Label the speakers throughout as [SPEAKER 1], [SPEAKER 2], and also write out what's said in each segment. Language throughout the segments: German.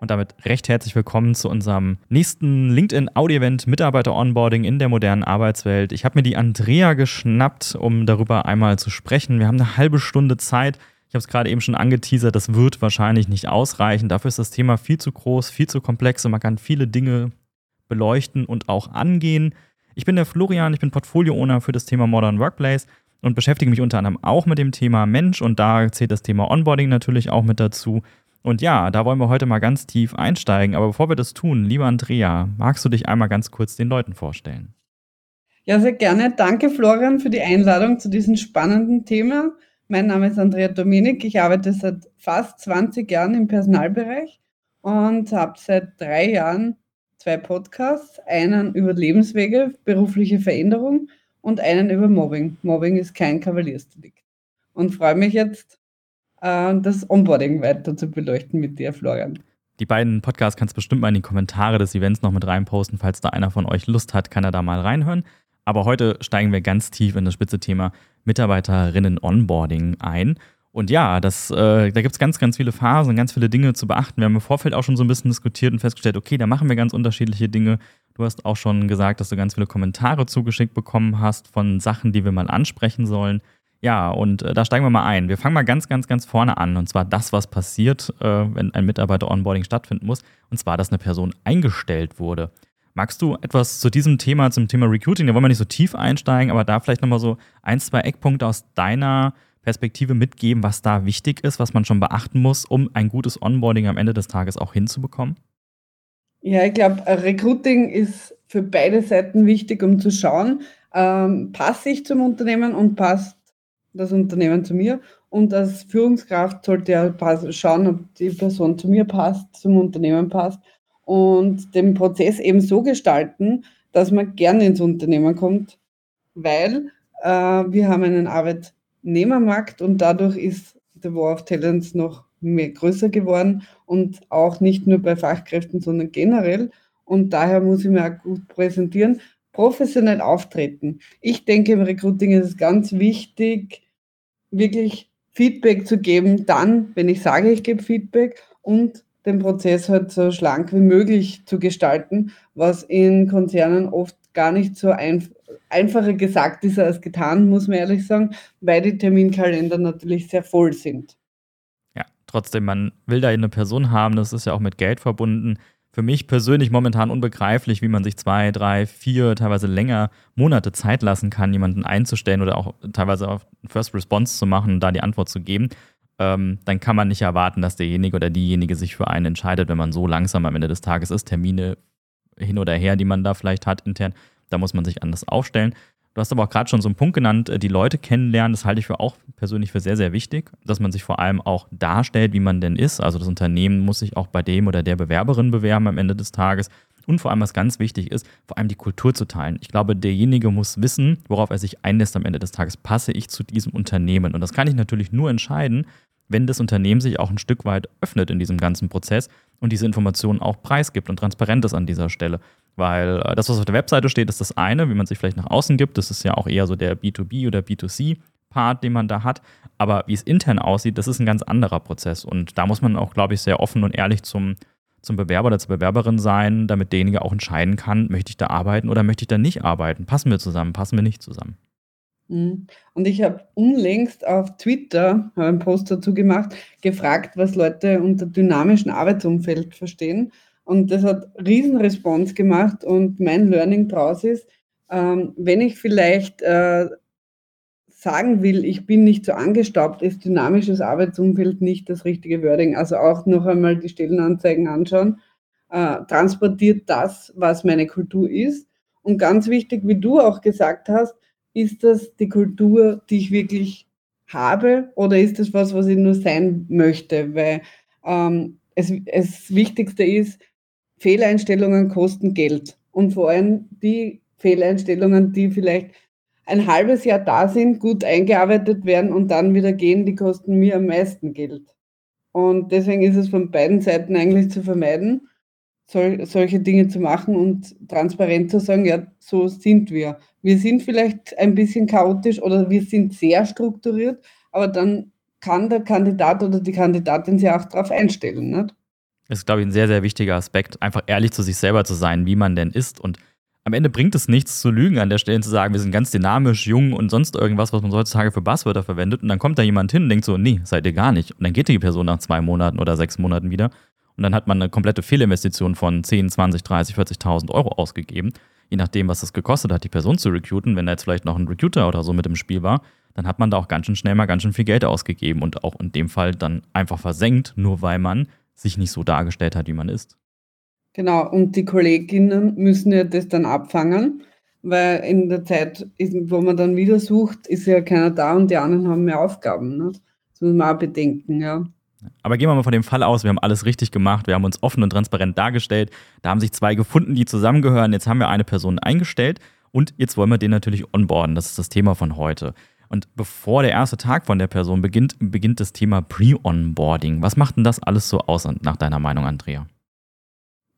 [SPEAKER 1] Und damit recht herzlich willkommen zu unserem nächsten LinkedIn-Audio-Event Mitarbeiter-Onboarding in der modernen Arbeitswelt. Ich habe mir die Andrea geschnappt, um darüber einmal zu sprechen. Wir haben eine halbe Stunde Zeit. Ich habe es gerade eben schon angeteasert, das wird wahrscheinlich nicht ausreichen. Dafür ist das Thema viel zu groß, viel zu komplex und man kann viele Dinge beleuchten und auch angehen. Ich bin der Florian, ich bin Portfolio-Owner für das Thema Modern Workplace und beschäftige mich unter anderem auch mit dem Thema Mensch und da zählt das Thema Onboarding natürlich auch mit dazu. Und ja, da wollen wir heute mal ganz tief einsteigen. Aber bevor wir das tun, lieber Andrea, magst du dich einmal ganz kurz den Leuten vorstellen?
[SPEAKER 2] Ja, sehr gerne. Danke, Florian, für die Einladung zu diesem spannenden Thema. Mein Name ist Andrea Dominik. Ich arbeite seit fast 20 Jahren im Personalbereich und habe seit drei Jahren zwei Podcasts. Einen über Lebenswege, berufliche Veränderung und einen über Mobbing. Mobbing ist kein Kavaliersdelikt. Und freue mich jetzt, das Onboarding weiter zu beleuchten mit dir, Florian.
[SPEAKER 1] Die beiden Podcasts kannst du bestimmt mal in die Kommentare des Events noch mit reinposten. Falls da einer von euch Lust hat, kann er da mal reinhören. Aber heute steigen wir ganz tief in das spitze Thema Mitarbeiterinnen-Onboarding ein. Und ja, das, äh, da gibt es ganz, ganz viele Phasen, ganz viele Dinge zu beachten. Wir haben im Vorfeld auch schon so ein bisschen diskutiert und festgestellt, okay, da machen wir ganz unterschiedliche Dinge. Du hast auch schon gesagt, dass du ganz viele Kommentare zugeschickt bekommen hast von Sachen, die wir mal ansprechen sollen. Ja, und äh, da steigen wir mal ein. Wir fangen mal ganz, ganz, ganz vorne an. Und zwar das, was passiert, äh, wenn ein Mitarbeiter-Onboarding stattfinden muss. Und zwar, dass eine Person eingestellt wurde. Magst du etwas zu diesem Thema, zum Thema Recruiting, da wollen wir nicht so tief einsteigen, aber da vielleicht nochmal so ein, zwei Eckpunkte aus deiner Perspektive mitgeben, was da wichtig ist, was man schon beachten muss, um ein gutes Onboarding am Ende des Tages auch hinzubekommen?
[SPEAKER 2] Ja, ich glaube, Recruiting ist für beide Seiten wichtig, um zu schauen, ähm, passe ich zum Unternehmen und passt das Unternehmen zu mir. Und als Führungskraft sollte ja schauen, ob die Person zu mir passt, zum Unternehmen passt und den Prozess eben so gestalten, dass man gerne ins Unternehmen kommt, weil äh, wir haben einen Arbeitnehmermarkt und dadurch ist der War of Talents noch mehr größer geworden und auch nicht nur bei Fachkräften, sondern generell. Und daher muss ich mir auch gut präsentieren professionell auftreten. Ich denke, im Recruiting ist es ganz wichtig, wirklich Feedback zu geben, dann, wenn ich sage, ich gebe Feedback und den Prozess halt so schlank wie möglich zu gestalten, was in Konzernen oft gar nicht so einf einfacher gesagt ist als getan, muss man ehrlich sagen, weil die Terminkalender natürlich sehr voll sind.
[SPEAKER 1] Ja, trotzdem, man will da eine Person haben, das ist ja auch mit Geld verbunden für mich persönlich momentan unbegreiflich, wie man sich zwei, drei, vier, teilweise länger Monate Zeit lassen kann, jemanden einzustellen oder auch teilweise auf First Response zu machen und da die Antwort zu geben. Ähm, dann kann man nicht erwarten, dass derjenige oder diejenige sich für einen entscheidet, wenn man so langsam am Ende des Tages ist. Termine hin oder her, die man da vielleicht hat intern, da muss man sich anders aufstellen. Du hast aber auch gerade schon so einen Punkt genannt, äh, die Leute kennenlernen. Das halte ich für auch persönlich für sehr, sehr wichtig, dass man sich vor allem auch darstellt, wie man denn ist. Also das Unternehmen muss sich auch bei dem oder der Bewerberin bewerben am Ende des Tages. Und vor allem, was ganz wichtig ist, vor allem die Kultur zu teilen. Ich glaube, derjenige muss wissen, worauf er sich einlässt am Ende des Tages. Passe ich zu diesem Unternehmen? Und das kann ich natürlich nur entscheiden, wenn das Unternehmen sich auch ein Stück weit öffnet in diesem ganzen Prozess und diese Informationen auch preisgibt und transparent ist an dieser Stelle. Weil äh, das, was auf der Webseite steht, ist das eine, wie man sich vielleicht nach außen gibt. Das ist ja auch eher so der B2B oder B2C-Part, den man da hat. Aber wie es intern aussieht, das ist ein ganz anderer Prozess. Und da muss man auch, glaube ich, sehr offen und ehrlich zum, zum Bewerber oder zur Bewerberin sein, damit derjenige auch entscheiden kann, möchte ich da arbeiten oder möchte ich da nicht arbeiten? Passen wir zusammen, passen wir nicht zusammen?
[SPEAKER 2] Mhm. Und ich habe unlängst auf Twitter einen Post dazu gemacht, gefragt, was Leute unter dynamischem Arbeitsumfeld verstehen. Und das hat riesen Response gemacht und mein Learning daraus ist, ähm, wenn ich vielleicht äh, sagen will, ich bin nicht so angestaubt, ist dynamisches Arbeitsumfeld nicht das richtige Wording. Also auch noch einmal die Stellenanzeigen anschauen. Äh, transportiert das, was meine Kultur ist. Und ganz wichtig, wie du auch gesagt hast, ist das die Kultur, die ich wirklich habe oder ist das was, was ich nur sein möchte? Weil ähm, es, es Wichtigste ist, Fehleinstellungen kosten Geld. Und vor allem die Fehleinstellungen, die vielleicht ein halbes Jahr da sind, gut eingearbeitet werden und dann wieder gehen, die kosten mir am meisten Geld. Und deswegen ist es von beiden Seiten eigentlich zu vermeiden, sol solche Dinge zu machen und transparent zu sagen, ja, so sind wir. Wir sind vielleicht ein bisschen chaotisch oder wir sind sehr strukturiert, aber dann kann der Kandidat oder die Kandidatin sich auch darauf einstellen. Nicht?
[SPEAKER 1] Das ist, glaube ich, ein sehr, sehr wichtiger Aspekt, einfach ehrlich zu sich selber zu sein, wie man denn ist. Und am Ende bringt es nichts zu lügen an der Stelle, zu sagen, wir sind ganz dynamisch, jung und sonst irgendwas, was man heutzutage für Buzzwörter verwendet. Und dann kommt da jemand hin und denkt so, nee, seid ihr gar nicht. Und dann geht die Person nach zwei Monaten oder sechs Monaten wieder. Und dann hat man eine komplette Fehlinvestition von 10, 20, 30, 40.000 Euro ausgegeben. Je nachdem, was es gekostet hat, die Person zu recruiten. Wenn da jetzt vielleicht noch ein Recruiter oder so mit im Spiel war, dann hat man da auch ganz schön schnell mal ganz schön viel Geld ausgegeben und auch in dem Fall dann einfach versenkt, nur weil man sich nicht so dargestellt hat, wie man ist.
[SPEAKER 2] Genau, und die Kolleginnen müssen ja das dann abfangen, weil in der Zeit, wo man dann wieder sucht, ist ja keiner da und die anderen haben mehr Aufgaben. Ne? Das muss man auch bedenken, ja.
[SPEAKER 1] Aber gehen wir mal von dem Fall aus, wir haben alles richtig gemacht, wir haben uns offen und transparent dargestellt, da haben sich zwei gefunden, die zusammengehören, jetzt haben wir eine Person eingestellt und jetzt wollen wir den natürlich onboarden, das ist das Thema von heute. Und bevor der erste Tag von der Person beginnt, beginnt das Thema Pre-Onboarding. Was macht denn das alles so aus, nach deiner Meinung, Andrea?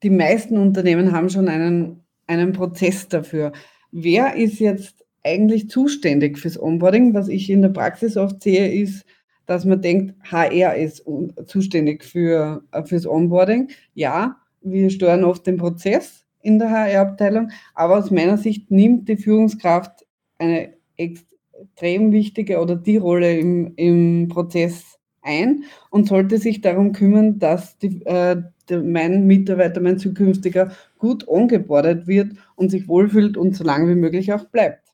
[SPEAKER 2] Die meisten Unternehmen haben schon einen, einen Prozess dafür. Wer ist jetzt eigentlich zuständig fürs Onboarding? Was ich in der Praxis oft sehe, ist, dass man denkt, HR ist zuständig für, fürs Onboarding. Ja, wir steuern oft den Prozess in der HR-Abteilung, aber aus meiner Sicht nimmt die Führungskraft eine extrem wichtige oder die Rolle im, im Prozess ein und sollte sich darum kümmern, dass die, äh, der, mein Mitarbeiter, mein zukünftiger gut ongeboardet wird und sich wohlfühlt und so lange wie möglich auch bleibt.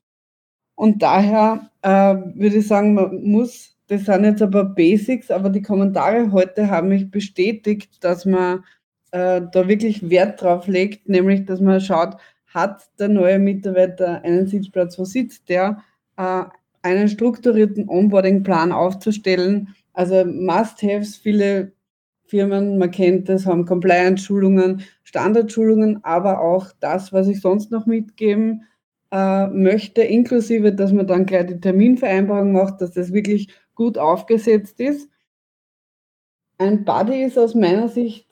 [SPEAKER 2] Und daher äh, würde ich sagen, man muss, das sind jetzt aber Basics, aber die Kommentare heute haben mich bestätigt, dass man äh, da wirklich Wert drauf legt, nämlich dass man schaut, hat der neue Mitarbeiter einen Sitzplatz, wo sitzt der, äh, einen strukturierten Onboarding-Plan aufzustellen. Also Must-Haves, viele Firmen, man kennt das, haben Compliance-Schulungen, Standardschulungen, aber auch das, was ich sonst noch mitgeben äh, möchte, inklusive, dass man dann gleich die Terminvereinbarung macht, dass das wirklich gut aufgesetzt ist. Ein Buddy ist aus meiner Sicht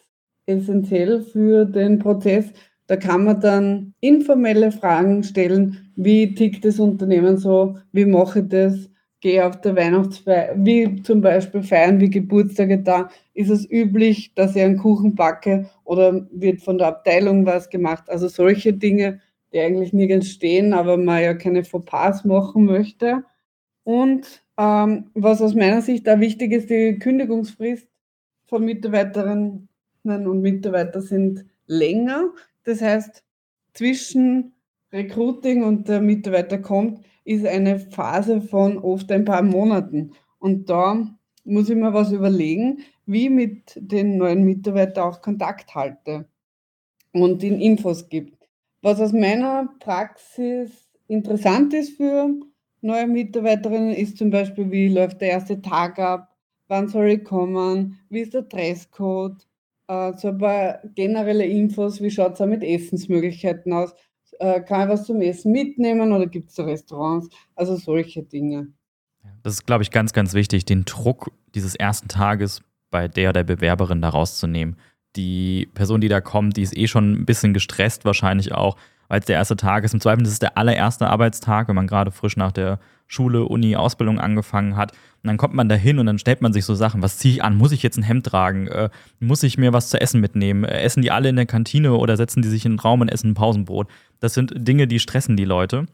[SPEAKER 2] essentiell für den Prozess, da kann man dann informelle Fragen stellen, wie tickt das Unternehmen so, wie mache ich das, gehe auf der Weihnachtsfeier, wie zum Beispiel feiern wie Geburtstage da, ist es üblich, dass ich einen Kuchen backe oder wird von der Abteilung was gemacht. Also solche Dinge, die eigentlich nirgends stehen, aber man ja keine Fauxpas machen möchte. Und ähm, was aus meiner Sicht da wichtig ist, die Kündigungsfrist von Mitarbeiterinnen und Mitarbeitern sind länger. Das heißt, zwischen Recruiting und der Mitarbeiter kommt, ist eine Phase von oft ein paar Monaten. Und da muss ich mir was überlegen, wie mit den neuen Mitarbeitern auch Kontakt halte und ihnen Infos gibt. Was aus meiner Praxis interessant ist für neue Mitarbeiterinnen, ist zum Beispiel, wie läuft der erste Tag ab, wann soll ich kommen, wie ist der Dresscode, äh, so ein paar generelle Infos, wie schaut es mit Essensmöglichkeiten aus? Äh, kann ich was zum Essen mitnehmen oder gibt es Restaurants? Also solche Dinge.
[SPEAKER 1] Das ist, glaube ich, ganz, ganz wichtig, den Druck dieses ersten Tages bei der der Bewerberin da rauszunehmen. Die Person, die da kommt, die ist eh schon ein bisschen gestresst, wahrscheinlich auch, weil es der erste Tag ist. Im Zweifel ist es der allererste Arbeitstag, wenn man gerade frisch nach der Schule, Uni, Ausbildung angefangen hat. Und dann kommt man da hin und dann stellt man sich so Sachen, was ziehe ich an? Muss ich jetzt ein Hemd tragen? Äh, muss ich mir was zu essen mitnehmen? Äh, essen die alle in der Kantine oder setzen die sich in den Raum und essen ein Pausenbrot? Das sind Dinge, die stressen die Leute.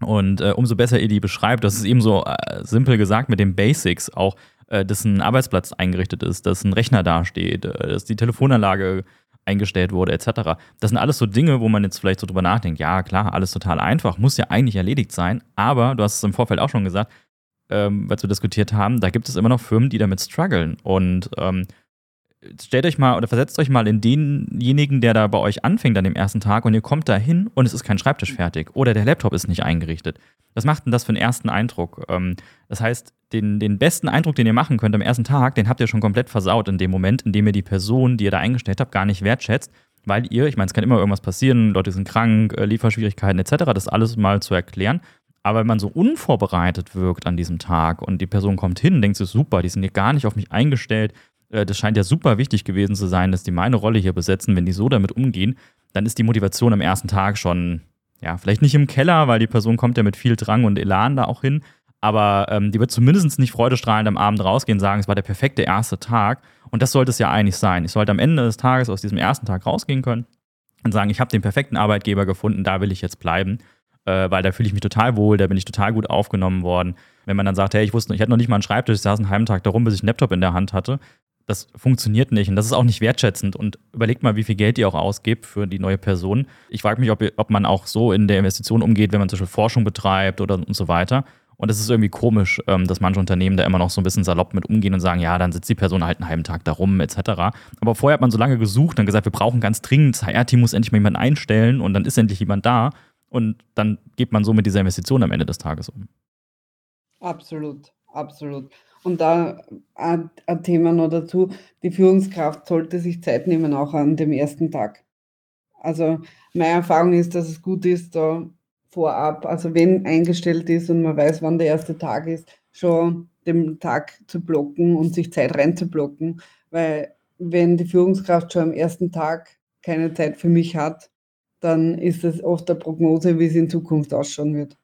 [SPEAKER 1] Und äh, umso besser ihr die beschreibt, das ist eben so äh, simpel gesagt mit den Basics auch, äh, dass ein Arbeitsplatz eingerichtet ist, dass ein Rechner dasteht, äh, dass die Telefonanlage eingestellt wurde, etc. Das sind alles so Dinge, wo man jetzt vielleicht so drüber nachdenkt, ja klar, alles total einfach, muss ja eigentlich erledigt sein, aber du hast es im Vorfeld auch schon gesagt, ähm, als wir diskutiert haben, da gibt es immer noch Firmen, die damit strugglen. Und ähm, stellt euch mal oder versetzt euch mal in denjenigen, der da bei euch anfängt an dem ersten Tag und ihr kommt da hin und es ist kein Schreibtisch fertig oder der Laptop ist nicht eingerichtet. Was macht denn das für einen ersten Eindruck? Ähm, das heißt, den, den besten Eindruck, den ihr machen könnt am ersten Tag, den habt ihr schon komplett versaut in dem Moment, in dem ihr die Person, die ihr da eingestellt habt, gar nicht wertschätzt, weil ihr, ich meine, es kann immer irgendwas passieren, Leute sind krank, äh, Lieferschwierigkeiten etc., das alles mal zu erklären. Aber wenn man so unvorbereitet wirkt an diesem Tag und die Person kommt hin und denkt sich, super, die sind hier gar nicht auf mich eingestellt, das scheint ja super wichtig gewesen zu sein, dass die meine Rolle hier besetzen, wenn die so damit umgehen, dann ist die Motivation am ersten Tag schon, ja, vielleicht nicht im Keller, weil die Person kommt ja mit viel Drang und Elan da auch hin, aber ähm, die wird zumindest nicht freudestrahlend am Abend rausgehen und sagen, es war der perfekte erste Tag. Und das sollte es ja eigentlich sein. Ich sollte am Ende des Tages aus diesem ersten Tag rausgehen können und sagen, ich habe den perfekten Arbeitgeber gefunden, da will ich jetzt bleiben, äh, weil da fühle ich mich total wohl, da bin ich total gut aufgenommen worden. Wenn man dann sagt, hey, ich wusste, ich hatte noch nicht mal einen Schreibtisch, ich saß einen halben Tag darum, bis ich einen Laptop in der Hand hatte, das funktioniert nicht und das ist auch nicht wertschätzend. Und überlegt mal, wie viel Geld ihr auch ausgibt für die neue Person. Ich frage mich, ob, ob man auch so in der Investition umgeht, wenn man zum Beispiel Forschung betreibt oder und so weiter. Und es ist irgendwie komisch, ähm, dass manche Unternehmen da immer noch so ein bisschen salopp mit umgehen und sagen, ja, dann sitzt die Person halt einen halben Tag da rum, etc. Aber vorher hat man so lange gesucht und gesagt, wir brauchen ganz dringend, das HR-Team muss endlich mal jemanden einstellen und dann ist endlich jemand da. Und dann geht man so mit dieser Investition am Ende des Tages um.
[SPEAKER 2] Absolut, absolut. Und da ein, Thema noch dazu, die Führungskraft sollte sich Zeit nehmen, auch an dem ersten Tag. Also meine Erfahrung ist, dass es gut ist, da vorab, also wenn eingestellt ist und man weiß, wann der erste Tag ist, schon den Tag zu blocken und sich Zeit reinzublocken, weil wenn die Führungskraft schon am ersten Tag keine Zeit für mich hat, dann ist es oft eine Prognose, wie es in Zukunft ausschauen wird.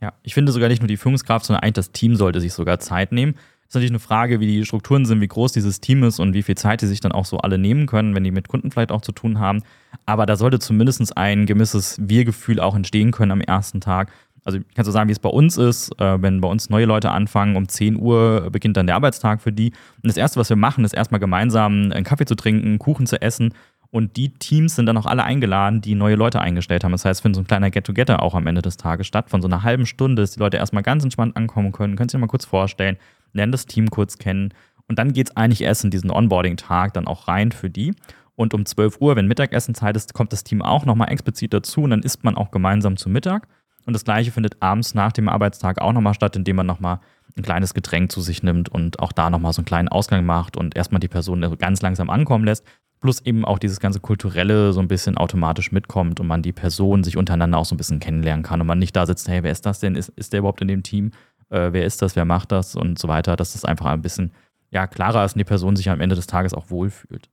[SPEAKER 1] Ja, ich finde sogar nicht nur die Führungskraft, sondern eigentlich das Team sollte sich sogar Zeit nehmen. Ist natürlich eine Frage, wie die Strukturen sind, wie groß dieses Team ist und wie viel Zeit die sich dann auch so alle nehmen können, wenn die mit Kunden vielleicht auch zu tun haben. Aber da sollte zumindest ein gewisses Wir-Gefühl auch entstehen können am ersten Tag. Also ich kann so sagen, wie es bei uns ist. Äh, wenn bei uns neue Leute anfangen, um 10 Uhr beginnt dann der Arbeitstag für die. Und das Erste, was wir machen, ist erstmal gemeinsam einen Kaffee zu trinken, Kuchen zu essen. Und die Teams sind dann auch alle eingeladen, die neue Leute eingestellt haben. Das heißt, es findet so ein kleiner Get-Together auch am Ende des Tages statt, von so einer halben Stunde, dass die Leute erstmal ganz entspannt ankommen können. Können sich mal kurz vorstellen, lernen das Team kurz kennen. Und dann geht es eigentlich erst in diesen Onboarding-Tag dann auch rein für die. Und um 12 Uhr, wenn Mittagessenzeit ist, kommt das Team auch nochmal explizit dazu und dann isst man auch gemeinsam zu Mittag. Und das gleiche findet abends nach dem Arbeitstag auch nochmal statt, indem man nochmal ein kleines Getränk zu sich nimmt und auch da nochmal so einen kleinen Ausgang macht und erstmal die Person ganz langsam ankommen lässt. Plus eben auch dieses ganze Kulturelle so ein bisschen automatisch mitkommt und man die Person sich untereinander auch so ein bisschen kennenlernen kann und man nicht da sitzt, hey, wer ist das denn? Ist, ist der überhaupt in dem Team? äh, wer ist das, wer macht das und so weiter, dass das einfach ein bisschen ja, klarer ist und die Person sich am Ende des Tages auch wohlfühlt.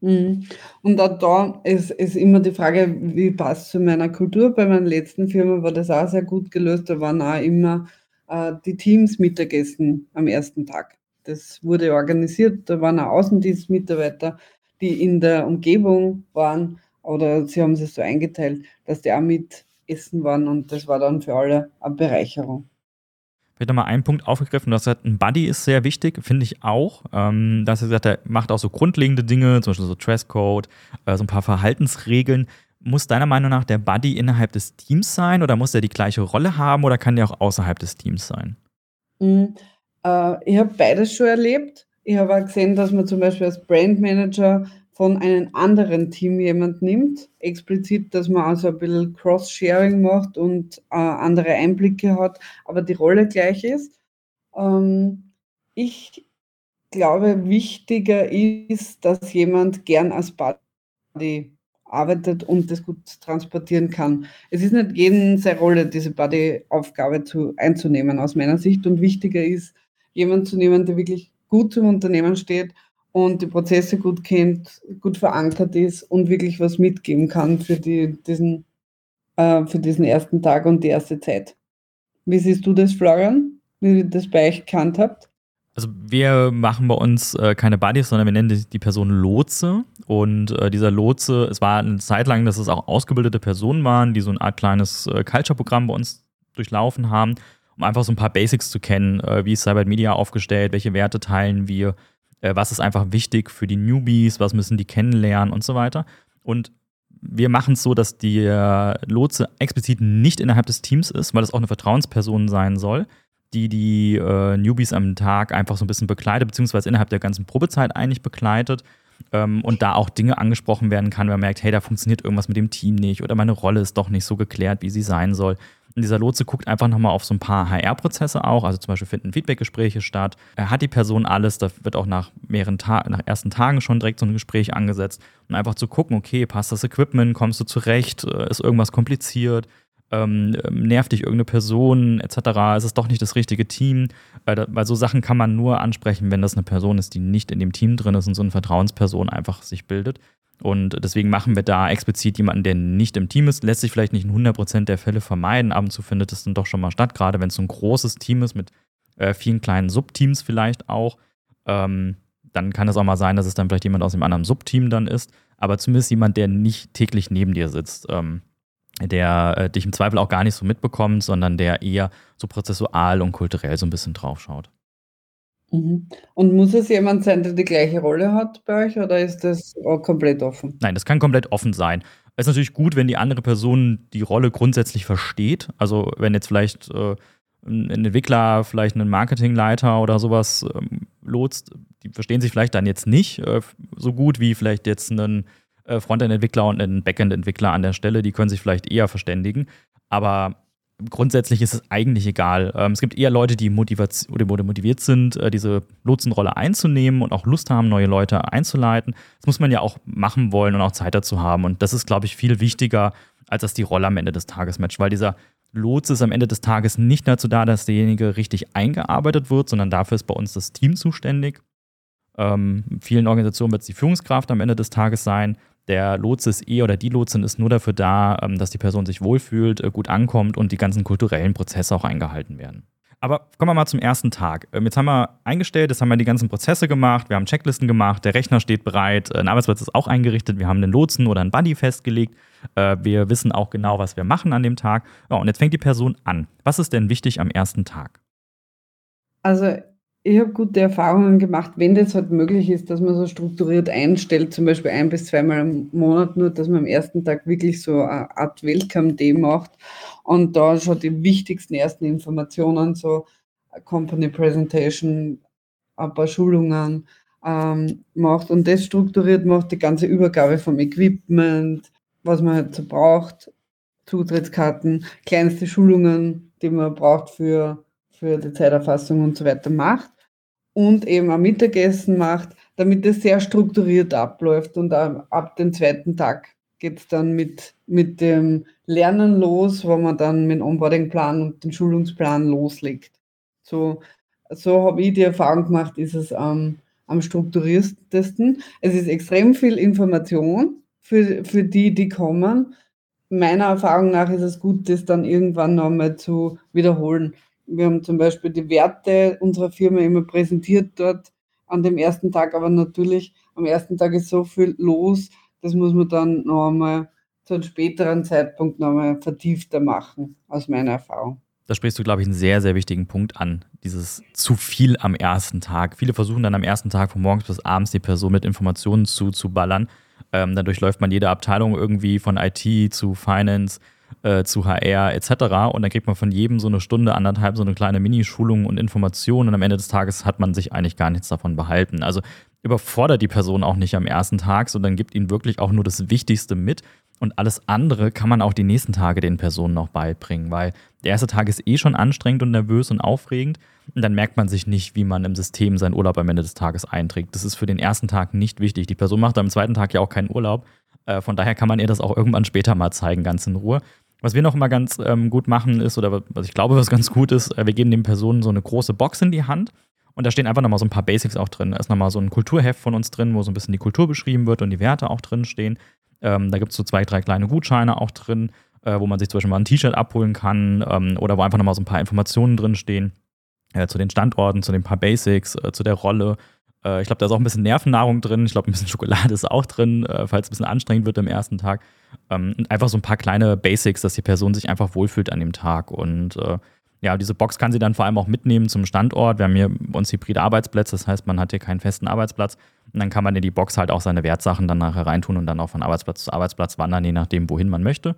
[SPEAKER 2] Mhm. Und auch da ist, ist immer die Frage, wie passt zu meiner Kultur. Bei meiner letzten Firma war das auch sehr gut gelöst. Da waren auch immer äh, die Teams Mittagessen am ersten Tag. Das wurde organisiert. Da waren auch Außendienstmitarbeiter, die in der Umgebung waren oder sie haben sich so eingeteilt, dass die auch mit essen waren und das war dann für alle eine Bereicherung
[SPEAKER 1] vielleicht nochmal einen Punkt aufgegriffen. Gesagt, ein Buddy ist sehr wichtig, finde ich auch. Ähm, dass er gesagt, er macht auch so grundlegende Dinge, zum Beispiel so Dresscode, äh, so ein paar Verhaltensregeln. Muss deiner Meinung nach der Buddy innerhalb des Teams sein oder muss er die gleiche Rolle haben oder kann der auch außerhalb des Teams sein?
[SPEAKER 2] Mhm. Äh, ich habe beides schon erlebt. Ich habe auch gesehen, dass man zum Beispiel als Brandmanager von einem anderen Team jemand nimmt, explizit, dass man also ein bisschen Cross-Sharing macht und äh, andere Einblicke hat, aber die Rolle gleich ist. Ähm, ich glaube, wichtiger ist, dass jemand gern als Buddy arbeitet und das gut transportieren kann. Es ist nicht jedem seine Rolle, diese Buddy-Aufgabe zu, einzunehmen, aus meiner Sicht. Und wichtiger ist, jemand zu nehmen, der wirklich gut zum Unternehmen steht und die Prozesse gut kennt, gut verankert ist und wirklich was mitgeben kann für, die, diesen, äh, für diesen ersten Tag und die erste Zeit. Wie siehst du das, Florian? Wie ihr das bei euch gekannt habt?
[SPEAKER 1] Also wir machen bei uns äh, keine Buddies, sondern wir nennen die, die Person Lotse. Und äh, dieser Lotse, es war eine Zeit lang, dass es auch ausgebildete Personen waren, die so eine Art kleines äh, Culture-Programm bei uns durchlaufen haben, um einfach so ein paar Basics zu kennen. Äh, wie ist Cyber Media aufgestellt? Welche Werte teilen wir? Äh, was ist einfach wichtig für die Newbies, was müssen die kennenlernen und so weiter. Und wir machen es so, dass der Lotse explizit nicht innerhalb des Teams ist, weil es auch eine Vertrauensperson sein soll, die die äh, Newbies am Tag einfach so ein bisschen begleitet, beziehungsweise innerhalb der ganzen Probezeit eigentlich begleitet ähm, und da auch Dinge angesprochen werden kann, wenn man merkt, hey, da funktioniert irgendwas mit dem Team nicht oder meine Rolle ist doch nicht so geklärt, wie sie sein soll. Und dieser Lotse guckt einfach nochmal auf so ein paar HR-Prozesse auch. Also zum Beispiel finden Feedbackgespräche statt. Hat die Person alles? Da wird auch nach mehreren Tagen, nach ersten Tagen schon direkt so ein Gespräch angesetzt. Und einfach zu gucken, okay, passt das Equipment? Kommst du zurecht? Ist irgendwas kompliziert? ähm, ähm, nervt dich irgendeine Person etc., ist es doch nicht das richtige Team, weil, weil so Sachen kann man nur ansprechen, wenn das eine Person ist, die nicht in dem Team drin ist und so eine Vertrauensperson einfach sich bildet. Und deswegen machen wir da explizit jemanden, der nicht im Team ist. Lässt sich vielleicht nicht in 100% der Fälle vermeiden. Ab und zu findet es dann doch schon mal statt, gerade wenn es so ein großes Team ist mit äh, vielen kleinen Subteams vielleicht auch. Ähm, dann kann es auch mal sein, dass es dann vielleicht jemand aus dem anderen Subteam dann ist. Aber zumindest jemand, der nicht täglich neben dir sitzt. Ähm, der äh, dich im Zweifel auch gar nicht so mitbekommt, sondern der eher so prozessual und kulturell so ein bisschen draufschaut.
[SPEAKER 2] Mhm. Und muss es jemand sein, der die gleiche Rolle hat bei euch oder ist das komplett offen?
[SPEAKER 1] Nein, das kann komplett offen sein. Es ist natürlich gut, wenn die andere Person die Rolle grundsätzlich versteht. Also wenn jetzt vielleicht äh, ein Entwickler, vielleicht einen Marketingleiter oder sowas ähm, lotst, die verstehen sich vielleicht dann jetzt nicht äh, so gut wie vielleicht jetzt ein äh, Frontend-Entwickler und ein Backend-Entwickler an der Stelle. Die können sich vielleicht eher verständigen. Aber grundsätzlich ist es eigentlich egal. Ähm, es gibt eher Leute, die motiviert, sind, äh, diese Lotsenrolle einzunehmen und auch Lust haben, neue Leute einzuleiten. Das muss man ja auch machen wollen und auch Zeit dazu haben. Und das ist, glaube ich, viel wichtiger, als dass die Rolle am Ende des Tages matcht, weil dieser Lotse ist am Ende des Tages nicht dazu da, dass derjenige richtig eingearbeitet wird, sondern dafür ist bei uns das Team zuständig. Ähm, vielen Organisationen wird es die Führungskraft am Ende des Tages sein. Der Lotse ist eh oder die Lotsin ist nur dafür da, ähm, dass die Person sich wohlfühlt, äh, gut ankommt und die ganzen kulturellen Prozesse auch eingehalten werden. Aber kommen wir mal zum ersten Tag. Ähm, jetzt haben wir eingestellt, jetzt haben wir die ganzen Prozesse gemacht, wir haben Checklisten gemacht, der Rechner steht bereit, äh, ein Arbeitsplatz ist auch eingerichtet, wir haben den Lotsen oder einen Buddy festgelegt, äh, wir wissen auch genau, was wir machen an dem Tag. Ja, und jetzt fängt die Person an. Was ist denn wichtig am ersten Tag?
[SPEAKER 2] Also ich habe gute Erfahrungen gemacht, wenn das halt möglich ist, dass man so strukturiert einstellt, zum Beispiel ein bis zweimal im Monat, nur dass man am ersten Tag wirklich so eine Art Welcome-Day macht und da schon die wichtigsten ersten Informationen, so Company Presentation, ein paar Schulungen ähm, macht und das strukturiert macht, die ganze Übergabe vom Equipment, was man halt so braucht, Zutrittskarten, kleinste Schulungen, die man braucht für, für die Zeiterfassung und so weiter macht und eben ein Mittagessen macht, damit es sehr strukturiert abläuft. Und ab dem zweiten Tag geht es dann mit, mit dem Lernen los, wo man dann mit dem Onboardingplan und dem Schulungsplan loslegt. So, so habe ich die Erfahrung gemacht, ist es ähm, am strukturiertesten. Es ist extrem viel Information für, für die, die kommen. Meiner Erfahrung nach ist es gut, das dann irgendwann nochmal zu wiederholen. Wir haben zum Beispiel die Werte unserer Firma immer präsentiert dort an dem ersten Tag, aber natürlich am ersten Tag ist so viel los, das muss man dann noch einmal zu einem späteren Zeitpunkt noch einmal vertiefter machen, aus meiner Erfahrung.
[SPEAKER 1] Da sprichst du, glaube ich, einen sehr, sehr wichtigen Punkt an. Dieses zu viel am ersten Tag. Viele versuchen dann am ersten Tag von morgens bis abends die Person mit Informationen zuzuballern. Ähm, dadurch läuft man jede Abteilung irgendwie von IT zu Finance, äh, zu HR etc. Und dann kriegt man von jedem so eine Stunde, anderthalb so eine kleine Minischulung und Information und am Ende des Tages hat man sich eigentlich gar nichts davon behalten. Also überfordert die Person auch nicht am ersten Tag, sondern gibt ihnen wirklich auch nur das Wichtigste mit. Und alles andere kann man auch die nächsten Tage den Personen noch beibringen, weil der erste Tag ist eh schon anstrengend und nervös und aufregend. Und dann merkt man sich nicht, wie man im System seinen Urlaub am Ende des Tages einträgt. Das ist für den ersten Tag nicht wichtig. Die Person macht am zweiten Tag ja auch keinen Urlaub. Äh, von daher kann man ihr das auch irgendwann später mal zeigen, ganz in Ruhe. Was wir noch immer ganz ähm, gut machen ist, oder was ich glaube, was ganz gut ist, äh, wir geben den Personen so eine große Box in die Hand und da stehen einfach nochmal so ein paar Basics auch drin. Da ist nochmal so ein Kulturheft von uns drin, wo so ein bisschen die Kultur beschrieben wird und die Werte auch drin stehen. Ähm, da gibt es so zwei, drei kleine Gutscheine auch drin, äh, wo man sich zum Beispiel mal ein T-Shirt abholen kann ähm, oder wo einfach nochmal so ein paar Informationen drin stehen äh, zu den Standorten, zu den paar Basics, äh, zu der Rolle. Äh, ich glaube, da ist auch ein bisschen Nervennahrung drin. Ich glaube, ein bisschen Schokolade ist auch drin, äh, falls es ein bisschen anstrengend wird am ersten Tag. Ähm, einfach so ein paar kleine Basics, dass die Person sich einfach wohlfühlt an dem Tag. Und äh, ja, diese Box kann sie dann vor allem auch mitnehmen zum Standort. Wir haben hier bei uns hybride Arbeitsplätze, das heißt, man hat hier keinen festen Arbeitsplatz. Und dann kann man in die Box halt auch seine Wertsachen dann nachher reintun und dann auch von Arbeitsplatz zu Arbeitsplatz wandern, je nachdem, wohin man möchte.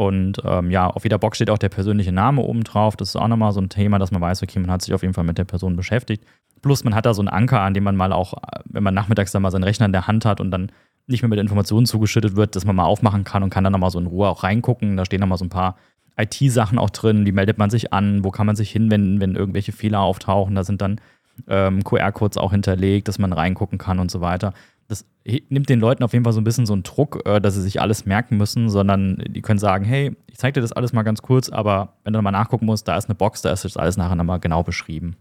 [SPEAKER 1] Und ähm, ja, auf jeder Box steht auch der persönliche Name oben drauf. Das ist auch nochmal so ein Thema, dass man weiß, okay, man hat sich auf jeden Fall mit der Person beschäftigt. Plus, man hat da so einen Anker, an dem man mal auch, wenn man nachmittags dann mal seinen Rechner in der Hand hat und dann nicht mehr mit Informationen zugeschüttet wird, dass man mal aufmachen kann und kann dann nochmal so in Ruhe auch reingucken. Da stehen nochmal so ein paar IT-Sachen auch drin, wie meldet man sich an, wo kann man sich hinwenden, wenn irgendwelche Fehler auftauchen. Da sind dann ähm, QR-Codes auch hinterlegt, dass man reingucken kann und so weiter. Das nimmt den Leuten auf jeden Fall so ein bisschen so einen Druck, äh, dass sie sich alles merken müssen, sondern die können sagen, hey, ich zeig dir das alles mal ganz kurz, aber wenn du nochmal nachgucken musst, da ist eine Box, da ist jetzt alles nachher nochmal genau beschrieben.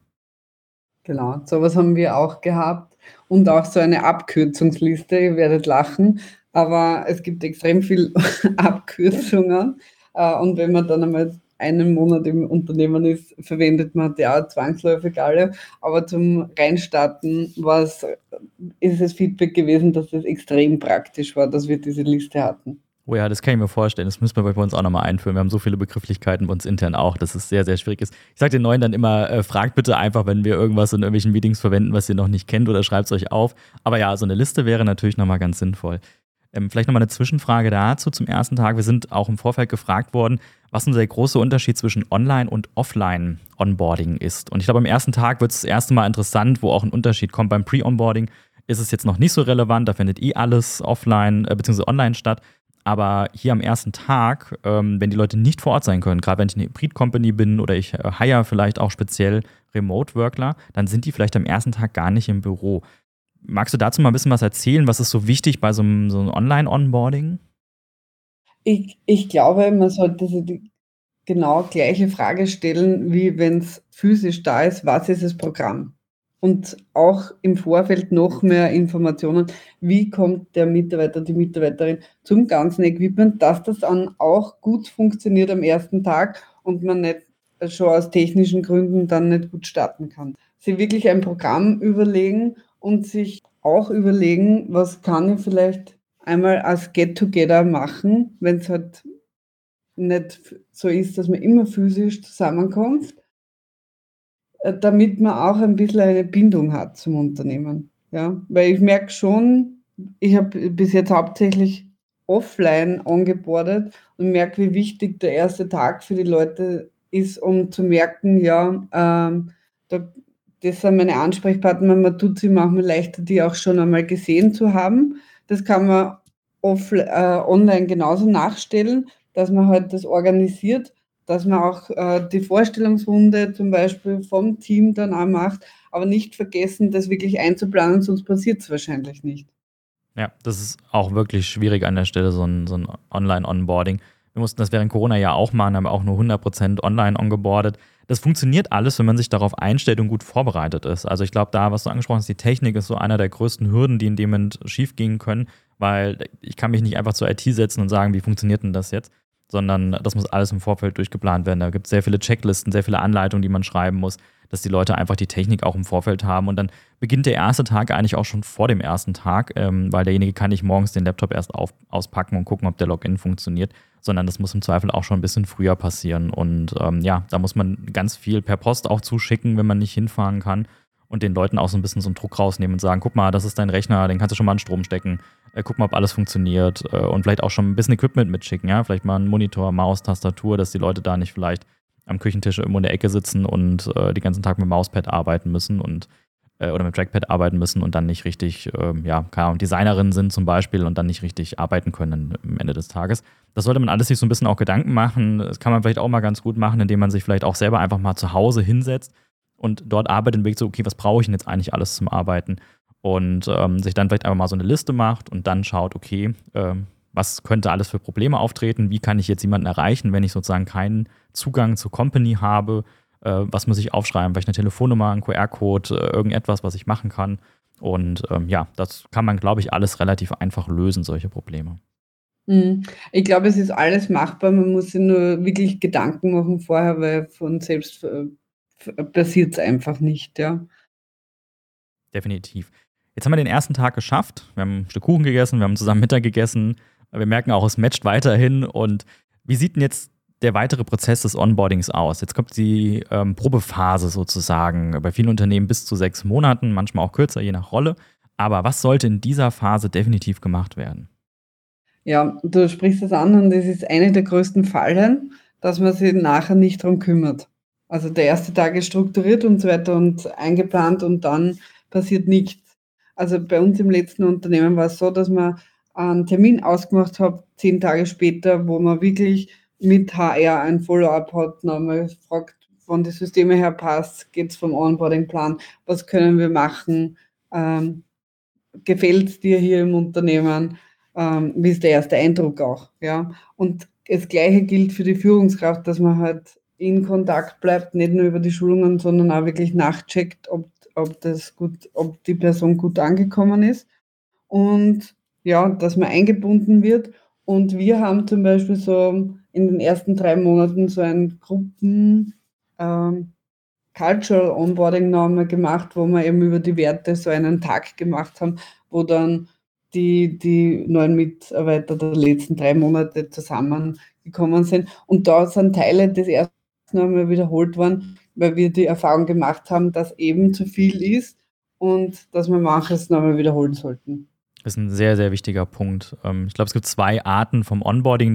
[SPEAKER 2] Genau, sowas haben wir auch gehabt und auch so eine Abkürzungsliste, ihr werdet lachen, aber es gibt extrem viel Abkürzungen äh, und wenn man dann einmal einen Monat im Unternehmen ist, verwendet man ja zwangsläufig alle. Aber zum Reinstarten war es, ist es Feedback gewesen, dass es extrem praktisch war, dass wir diese Liste hatten.
[SPEAKER 1] Oh ja, das kann ich mir vorstellen. Das müssen wir bei uns auch nochmal einführen. Wir haben so viele Begrifflichkeiten bei uns intern auch, dass es sehr, sehr schwierig ist. Ich sage den Neuen dann immer, äh, fragt bitte einfach, wenn wir irgendwas in irgendwelchen Meetings verwenden, was ihr noch nicht kennt oder schreibt es euch auf. Aber ja, so eine Liste wäre natürlich nochmal ganz sinnvoll. Ähm, vielleicht nochmal eine Zwischenfrage dazu zum ersten Tag. Wir sind auch im Vorfeld gefragt worden, was nun der große Unterschied zwischen Online- und Offline-Onboarding ist. Und ich glaube, am ersten Tag wird es das erste Mal interessant, wo auch ein Unterschied kommt. Beim Pre-Onboarding ist es jetzt noch nicht so relevant, da findet eh alles offline äh, bzw. online statt. Aber hier am ersten Tag, ähm, wenn die Leute nicht vor Ort sein können, gerade wenn ich eine Hybrid-Company bin oder ich äh, hire vielleicht auch speziell Remote-Workler, dann sind die vielleicht am ersten Tag gar nicht im Büro. Magst du dazu mal ein bisschen was erzählen? Was ist so wichtig bei so einem, so einem Online-Onboarding?
[SPEAKER 2] Ich, ich glaube, man sollte die genau gleiche Frage stellen, wie wenn es physisch da ist, was ist das Programm? Und auch im Vorfeld noch mehr Informationen, wie kommt der Mitarbeiter, die Mitarbeiterin zum ganzen Equipment, dass das dann auch gut funktioniert am ersten Tag und man nicht schon aus technischen Gründen dann nicht gut starten kann. Sie wirklich ein Programm überlegen und sich auch überlegen, was kann ich vielleicht einmal als Get-Together machen, wenn es halt nicht so ist, dass man immer physisch zusammenkommt, äh, damit man auch ein bisschen eine Bindung hat zum Unternehmen. Ja, weil ich merke schon, ich habe bis jetzt hauptsächlich offline angebordet und merke, wie wichtig der erste Tag für die Leute ist, um zu merken, ja, ähm, da das sind meine Ansprechpartner. Man tut sie manchmal leichter, die auch schon einmal gesehen zu haben. Das kann man off, äh, online genauso nachstellen, dass man halt das organisiert, dass man auch äh, die Vorstellungsrunde zum Beispiel vom Team dann auch macht, aber nicht vergessen, das wirklich einzuplanen, sonst passiert es wahrscheinlich nicht.
[SPEAKER 1] Ja, das ist auch wirklich schwierig an der Stelle, so ein, so ein Online-Onboarding. Wir mussten das während Corona ja auch machen, haben auch nur 100% online ongeboardet das funktioniert alles, wenn man sich darauf einstellt und gut vorbereitet ist. Also ich glaube, da, was du angesprochen hast, die Technik ist so einer der größten Hürden, die in dem Moment schief gehen können, weil ich kann mich nicht einfach zur IT setzen und sagen, wie funktioniert denn das jetzt? Sondern das muss alles im Vorfeld durchgeplant werden. Da gibt es sehr viele Checklisten, sehr viele Anleitungen, die man schreiben muss, dass die Leute einfach die Technik auch im Vorfeld haben. Und dann beginnt der erste Tag eigentlich auch schon vor dem ersten Tag, ähm, weil derjenige kann nicht morgens den Laptop erst auf, auspacken und gucken, ob der Login funktioniert, sondern das muss im Zweifel auch schon ein bisschen früher passieren. Und ähm, ja, da muss man ganz viel per Post auch zuschicken, wenn man nicht hinfahren kann und den Leuten auch so ein bisschen so einen Druck rausnehmen und sagen, guck mal, das ist dein Rechner, den kannst du schon mal an Strom stecken, äh, guck mal, ob alles funktioniert äh, und vielleicht auch schon ein bisschen Equipment mitschicken, ja, vielleicht mal einen Monitor, Maus, Tastatur, dass die Leute da nicht vielleicht am Küchentisch irgendwo in der Ecke sitzen und äh, den ganzen Tag mit Mauspad arbeiten müssen und äh, oder mit Trackpad arbeiten müssen und dann nicht richtig, äh, ja, keine Ahnung, Designerinnen sind zum Beispiel und dann nicht richtig arbeiten können am Ende des Tages. Das sollte man alles sich so ein bisschen auch Gedanken machen. Das kann man vielleicht auch mal ganz gut machen, indem man sich vielleicht auch selber einfach mal zu Hause hinsetzt und dort arbeitet und überlegt so, okay, was brauche ich denn jetzt eigentlich alles zum Arbeiten? Und ähm, sich dann vielleicht einfach mal so eine Liste macht und dann schaut, okay, ähm, was könnte alles für Probleme auftreten? Wie kann ich jetzt jemanden erreichen, wenn ich sozusagen keinen Zugang zur Company habe? äh, was muss ich aufschreiben, vielleicht eine Telefonnummer, ein QR-Code, äh, irgendetwas, was ich machen kann. Und ähm, ja, das kann man, glaube ich, alles relativ einfach lösen, solche Probleme.
[SPEAKER 2] Mhm. Ich glaube, es ist alles machbar. Man muss sich nur wirklich Gedanken machen vorher, weil von selbst äh, passiert es einfach nicht, ja.
[SPEAKER 1] Definitiv. Jetzt haben wir den ersten Tag geschafft. Wir haben ein Stück Kuchen gegessen, wir haben zusammen Mittag gegessen. Wir merken auch, es matcht weiterhin. Und wie sieht denn jetzt der weitere Prozess des Onboardings aus? Jetzt kommt die ähm, Probephase sozusagen, bei vielen Unternehmen bis zu sechs Monaten, manchmal auch kürzer, je nach Rolle. Aber was sollte in dieser Phase definitiv gemacht werden?
[SPEAKER 2] Ja, du sprichst es an und das ist eine der größten Fallen, dass man sich nachher nicht darum kümmert. Also der erste Tag ist strukturiert und so weiter und eingeplant und dann passiert nichts. Also bei uns im letzten Unternehmen war es so, dass man einen Termin ausgemacht hat, zehn Tage später, wo man wirklich mit HR ein Follow-up hat, nochmal fragt, von die Systeme her passt, geht es vom Onboarding-Plan, was können wir machen, ähm, gefällt es dir hier im Unternehmen, ähm, wie ist der erste Eindruck auch, ja. Und das Gleiche gilt für die Führungskraft, dass man halt in Kontakt bleibt, nicht nur über die Schulungen, sondern auch wirklich nachcheckt, ob, ob das gut, ob die Person gut angekommen ist. Und ja, dass man eingebunden wird. Und wir haben zum Beispiel so in den ersten drei Monaten so ein Gruppen ähm, Cultural Onboarding nochmal gemacht, wo wir eben über die Werte so einen Tag gemacht haben, wo dann die, die neuen Mitarbeiter der letzten drei Monate zusammengekommen sind. Und da sind Teile des ersten nochmal wiederholt worden, weil wir die Erfahrung gemacht haben, dass eben zu viel ist und dass wir manches nochmal wiederholen sollten.
[SPEAKER 1] Das ist ein sehr, sehr wichtiger Punkt. Ähm, ich glaube, es gibt zwei Arten vom Onboarding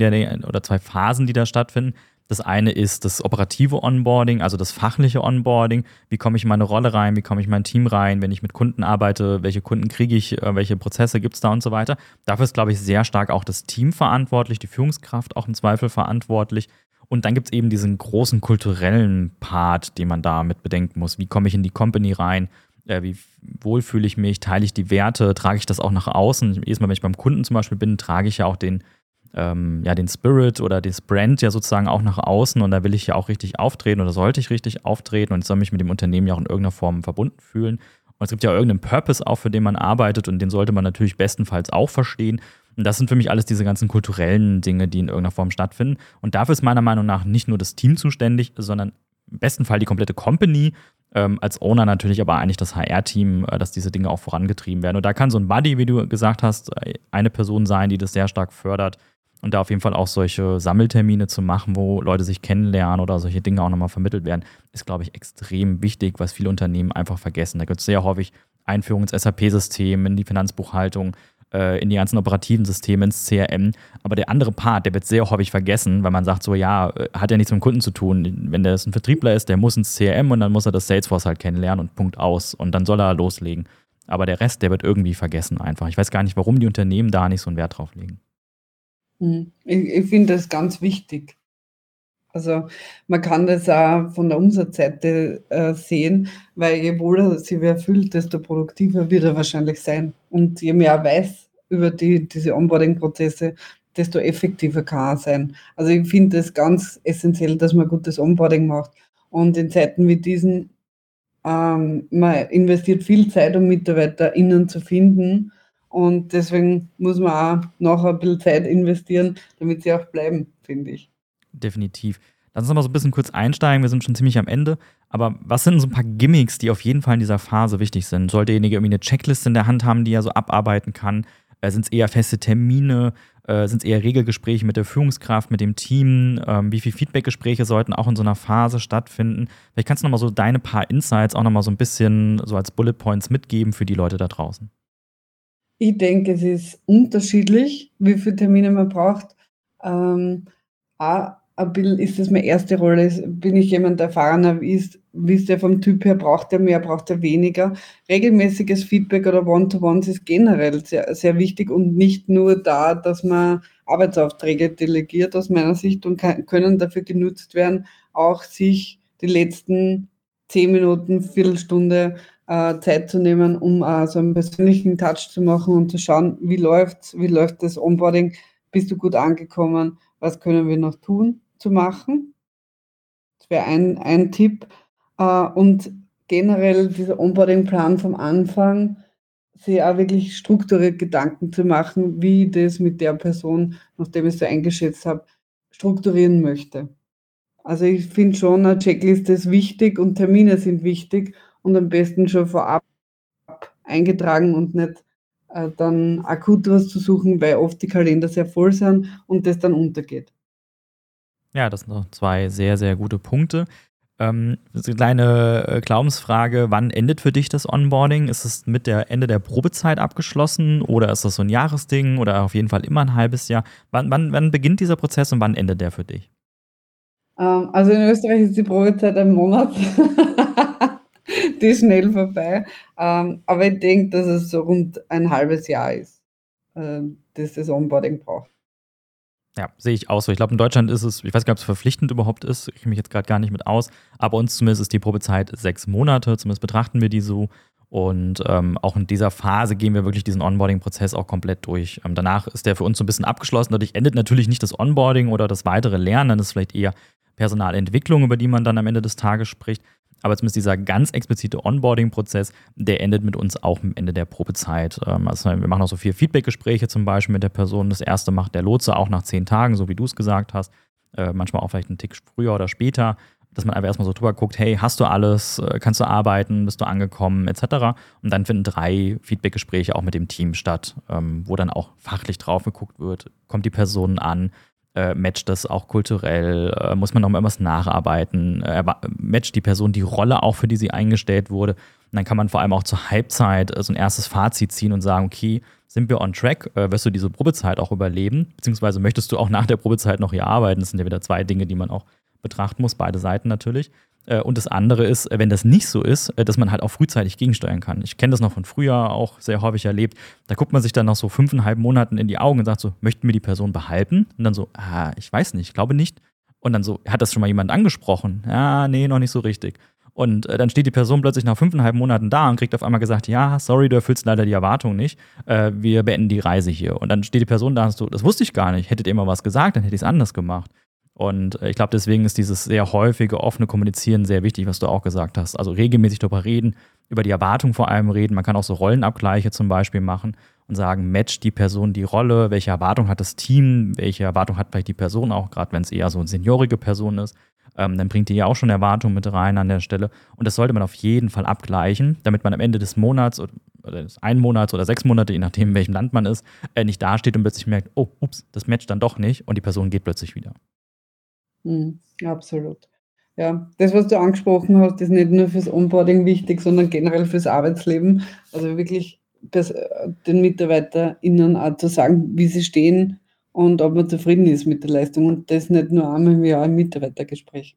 [SPEAKER 1] oder zwei Phasen, die da stattfinden. Das eine ist das operative Onboarding, also das fachliche Onboarding. Wie komme ich in meine Rolle rein? Wie komme ich in mein Team rein? Wenn ich mit Kunden arbeite, welche Kunden kriege ich? Äh, welche Prozesse gibt es da und so weiter? Dafür ist, glaube ich, sehr stark auch das Team verantwortlich, die Führungskraft auch im Zweifel verantwortlich. Und dann gibt es eben diesen großen kulturellen Part, den man da mit bedenken muss. Wie komme ich in die Company rein? Äh, wie wohl fühle ich mich? Teile ich die Werte? Trage ich das auch nach außen? Jedes Mal, wenn ich beim Kunden zum Beispiel bin, trage ich ja auch den ähm, ja, den Spirit oder das Brand ja sozusagen auch nach außen und da will ich ja auch richtig auftreten oder sollte ich richtig auftreten und soll mich mit dem Unternehmen ja auch in irgendeiner Form verbunden fühlen. Und es gibt ja irgendeinen Purpose auch, für den man arbeitet und den sollte man natürlich bestenfalls auch verstehen. Und das sind für mich alles diese ganzen kulturellen Dinge, die in irgendeiner Form stattfinden. Und dafür ist meiner Meinung nach nicht nur das Team zuständig, sondern im besten Fall die komplette Company. Ähm, als Owner natürlich aber eigentlich das HR-Team, äh, dass diese Dinge auch vorangetrieben werden. Und da kann so ein Buddy, wie du gesagt hast, eine Person sein, die das sehr stark fördert und da auf jeden Fall auch solche Sammeltermine zu machen, wo Leute sich kennenlernen oder solche Dinge auch nochmal vermittelt werden, ist, glaube ich, extrem wichtig, was viele Unternehmen einfach vergessen. Da gibt es sehr häufig Einführung ins SAP-System, in die Finanzbuchhaltung, äh, in die ganzen operativen Systeme, ins CRM. Aber der andere Part, der wird sehr häufig vergessen, weil man sagt so, ja, äh, hat ja nichts mit dem Kunden zu tun. Wenn der ein Vertriebler ist, der muss ins CRM und dann muss er das Salesforce halt kennenlernen und Punkt aus. Und dann soll er loslegen. Aber der Rest, der wird irgendwie vergessen einfach. Ich weiß gar nicht, warum die Unternehmen da nicht so einen Wert drauf legen.
[SPEAKER 2] Hm. Ich, ich finde das ganz wichtig. Also man kann das auch von der Umsatzseite äh, sehen, weil je wohler sie wer fühlt, desto produktiver wird er wahrscheinlich sein. Und je mehr er weiß über die, diese Onboarding-Prozesse, desto effektiver kann er sein. Also ich finde es ganz essentiell, dass man gutes Onboarding macht. Und in Zeiten wie diesen, ähm, man investiert viel Zeit, um MitarbeiterInnen zu finden und deswegen muss man auch nachher ein bisschen Zeit investieren, damit sie auch bleiben, finde ich.
[SPEAKER 1] Definitiv. Lass uns noch mal so ein bisschen kurz einsteigen. Wir sind schon ziemlich am Ende. Aber was sind so ein paar Gimmicks, die auf jeden Fall in dieser Phase wichtig sind? Sollte derjenige irgendwie eine Checkliste in der Hand haben, die er so abarbeiten kann? Äh, sind es eher feste Termine? Äh, sind es eher Regelgespräche mit der Führungskraft, mit dem Team? Ähm, wie viele Feedbackgespräche sollten auch in so einer Phase stattfinden? Vielleicht kannst du noch mal so deine paar Insights auch noch mal so ein bisschen so als Bullet Points mitgeben für die Leute da draußen.
[SPEAKER 2] Ich denke, es ist unterschiedlich, wie viele Termine man braucht. Ähm, ein bisschen ist das meine erste Rolle. Bin ich jemand, der erfahrener ist, wie ist der vom Typ her, braucht er mehr, braucht er weniger? Regelmäßiges Feedback oder One-to-Ones ist generell sehr, sehr wichtig und nicht nur da, dass man Arbeitsaufträge delegiert aus meiner Sicht und kann, können dafür genutzt werden, auch sich die letzten zehn Minuten, Viertelstunde äh, Zeit zu nehmen, um äh, so einen persönlichen Touch zu machen und zu schauen, wie läuft wie läuft das Onboarding, bist du gut angekommen, was können wir noch tun, zu machen. Das wäre ein, ein Tipp. Äh, und generell dieser Onboarding-Plan vom Anfang, sich auch wirklich strukturiert Gedanken zu machen, wie ich das mit der Person, nachdem ich es so eingeschätzt habe, strukturieren möchte. Also ich finde schon, eine Checkliste ist wichtig und Termine sind wichtig und am besten schon vorab eingetragen und nicht äh, dann akut was zu suchen, weil oft die Kalender sehr voll sind und das dann untergeht.
[SPEAKER 1] Ja, das sind noch zwei sehr, sehr gute Punkte. Ähm, eine kleine äh, Glaubensfrage: Wann endet für dich das Onboarding? Ist es mit der Ende der Probezeit abgeschlossen oder ist das so ein Jahresding oder auf jeden Fall immer ein halbes Jahr? Wann, wann, wann beginnt dieser Prozess und wann endet der für dich?
[SPEAKER 2] Ähm, also in Österreich ist die Probezeit ein Monat. die ist schnell vorbei. Ähm, aber ich denke, dass es so rund ein halbes Jahr ist, äh, dass das Onboarding braucht.
[SPEAKER 1] Ja, sehe ich auch so. Ich glaube, in Deutschland ist es, ich weiß gar nicht, ob es verpflichtend überhaupt ist, ich kenne mich jetzt gerade gar nicht mit aus, aber uns zumindest ist die Probezeit sechs Monate, zumindest betrachten wir die so. Und ähm, auch in dieser Phase gehen wir wirklich diesen Onboarding-Prozess auch komplett durch. Ähm, danach ist der für uns so ein bisschen abgeschlossen. Dadurch endet natürlich nicht das Onboarding oder das weitere Lernen. Dann ist vielleicht eher Personalentwicklung, über die man dann am Ende des Tages spricht. Aber zumindest dieser ganz explizite Onboarding-Prozess, der endet mit uns auch am Ende der Probezeit. Ähm, also wir machen auch so vier Feedback-Gespräche zum Beispiel mit der Person. Das erste macht der Lotse auch nach zehn Tagen, so wie du es gesagt hast. Äh, manchmal auch vielleicht einen Tick früher oder später dass man einfach erstmal so drüber guckt, hey, hast du alles, äh, kannst du arbeiten, bist du angekommen, etc. Und dann finden drei Feedback-Gespräche auch mit dem Team statt, ähm, wo dann auch fachlich drauf geguckt wird, kommt die Person an, äh, matcht das auch kulturell, äh, muss man noch mal irgendwas nacharbeiten, äh, matcht die Person die Rolle auch, für die sie eingestellt wurde. Und dann kann man vor allem auch zur Halbzeit äh, so ein erstes Fazit ziehen und sagen, okay, sind wir on track? Äh, wirst du diese Probezeit auch überleben? Beziehungsweise möchtest du auch nach der Probezeit noch hier arbeiten? Das sind ja wieder zwei Dinge, die man auch betrachten muss, beide Seiten natürlich. Äh, und das andere ist, wenn das nicht so ist, äh, dass man halt auch frühzeitig gegensteuern kann. Ich kenne das noch von früher, auch sehr häufig erlebt. Da guckt man sich dann nach so fünfeinhalb Monaten in die Augen und sagt so, möchten wir die Person behalten? Und dann so, ah, ich weiß nicht, ich glaube nicht. Und dann so, hat das schon mal jemand angesprochen? Ja, nee, noch nicht so richtig. Und äh, dann steht die Person plötzlich nach fünfeinhalb Monaten da und kriegt auf einmal gesagt, ja, sorry, du erfüllst leider die Erwartung nicht. Äh, wir beenden die Reise hier. Und dann steht die Person da und so, das wusste ich gar nicht. Hättet ihr mal was gesagt, dann hätte ich es anders gemacht. Und äh, ich glaube, deswegen ist dieses sehr häufige, offene Kommunizieren sehr wichtig, was du auch gesagt hast. Also regelmäßig darüber reden, über die Erwartung vor allem reden. Man kann auch so Rollenabgleiche zum Beispiel machen und sagen, matcht die Person die Rolle, welche Erwartung hat das Team, welche Erwartung hat vielleicht die Person auch, gerade wenn es eher so eine seniorige Person ist. Ähm, dann bringt die ja auch schon Erwartungen mit rein an der Stelle. Und das sollte man auf jeden Fall abgleichen, damit man am Ende des Monats oder, oder des einen Monats oder sechs Monate, je nachdem, in welchem Land man ist, äh, nicht dasteht und plötzlich merkt, oh, ups, das matcht dann doch nicht und die Person geht plötzlich wieder.
[SPEAKER 2] Mhm, absolut. Ja, das, was du angesprochen hast, ist nicht nur fürs Onboarding wichtig, sondern generell fürs Arbeitsleben. Also wirklich das, den MitarbeiterInnen auch zu sagen, wie sie stehen und ob man zufrieden ist mit der Leistung. Und das nicht nur einmal im Jahr im Mitarbeitergespräch.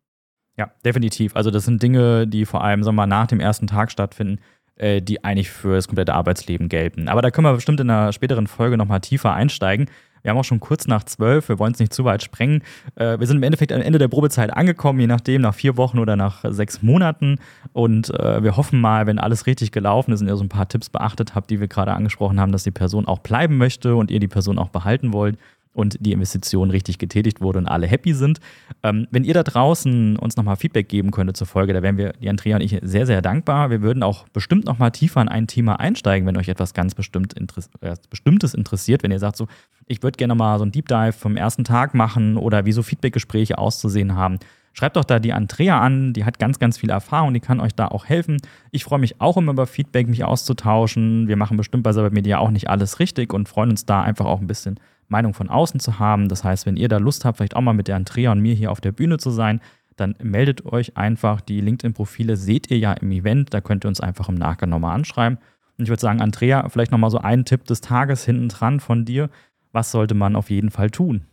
[SPEAKER 1] Ja, definitiv. Also das sind Dinge, die vor allem sagen wir mal, nach dem ersten Tag stattfinden, äh, die eigentlich für das komplette Arbeitsleben gelten. Aber da können wir bestimmt in einer späteren Folge nochmal tiefer einsteigen. Wir haben auch schon kurz nach zwölf, wir wollen es nicht zu weit sprengen. Äh, wir sind im Endeffekt am Ende der Probezeit angekommen, je nachdem, nach vier Wochen oder nach sechs Monaten. Und äh, wir hoffen mal, wenn alles richtig gelaufen ist und ihr so ein paar Tipps beachtet habt, die wir gerade angesprochen haben, dass die Person auch bleiben möchte und ihr die Person auch behalten wollt, und die Investition richtig getätigt wurde und alle happy sind. Ähm, wenn ihr da draußen uns nochmal Feedback geben könntet zur Folge, da wären wir, die Andrea und ich, sehr, sehr dankbar. Wir würden auch bestimmt nochmal tiefer in ein Thema einsteigen, wenn euch etwas ganz bestimmt Interess äh, Bestimmtes interessiert. Wenn ihr sagt, so, ich würde gerne mal so ein Deep Dive vom ersten Tag machen oder wie so Feedbackgespräche auszusehen haben. Schreibt doch da die Andrea an, die hat ganz, ganz viel Erfahrung, die kann euch da auch helfen. Ich freue mich auch immer über Feedback, mich auszutauschen. Wir machen bestimmt bei Cybermedia auch nicht alles richtig und freuen uns da einfach auch ein bisschen Meinung von außen zu haben. Das heißt, wenn ihr da Lust habt, vielleicht auch mal mit der Andrea und mir hier auf der Bühne zu sein, dann meldet euch einfach. Die LinkedIn-Profile seht ihr ja im Event. Da könnt ihr uns einfach im Nachgang nochmal anschreiben. Und ich würde sagen, Andrea, vielleicht nochmal so ein Tipp des Tages hinten dran von dir. Was sollte man auf jeden Fall tun?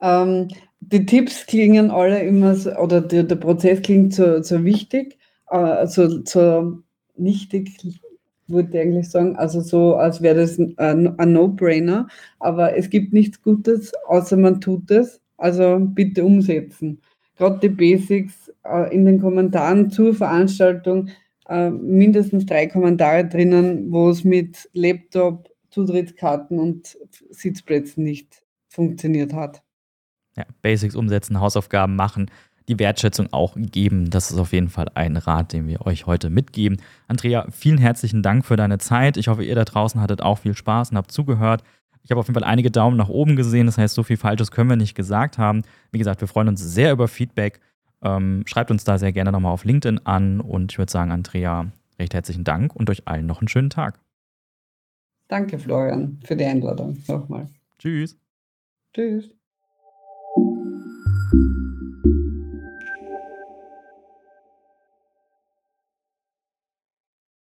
[SPEAKER 2] Ähm, die Tipps klingen alle immer, so, oder der, der Prozess klingt so, so wichtig, äh, so, so nichtig, würde ich eigentlich sagen. Also so, als wäre das ein, No-Brainer. Aber es gibt nichts Gutes, außer man tut es. Also bitte umsetzen. Gerade die Basics äh, in den Kommentaren zur Veranstaltung, äh, mindestens drei Kommentare drinnen, wo es mit Laptop, Zutrittskarten und Sitzplätzen nicht funktioniert hat.
[SPEAKER 1] Ja, Basics umsetzen, Hausaufgaben machen die Wertschätzung auch geben. Das ist auf jeden Fall ein Rat, den wir euch heute mitgeben. Andrea, vielen herzlichen Dank für deine Zeit. Ich hoffe, ihr da draußen hattet auch viel Spaß und habt zugehört. Ich habe auf jeden Fall einige Daumen nach oben gesehen. Das heißt, so viel Falsches können wir nicht gesagt haben. Wie gesagt, wir freuen uns sehr über Feedback. Ähm, schreibt uns da sehr gerne nochmal auf LinkedIn an. Und ich würde sagen, Andrea, recht herzlichen Dank und euch allen noch einen schönen Tag.
[SPEAKER 2] Danke, Florian, für die Einladung nochmal.
[SPEAKER 1] Tschüss.
[SPEAKER 2] Tschüss.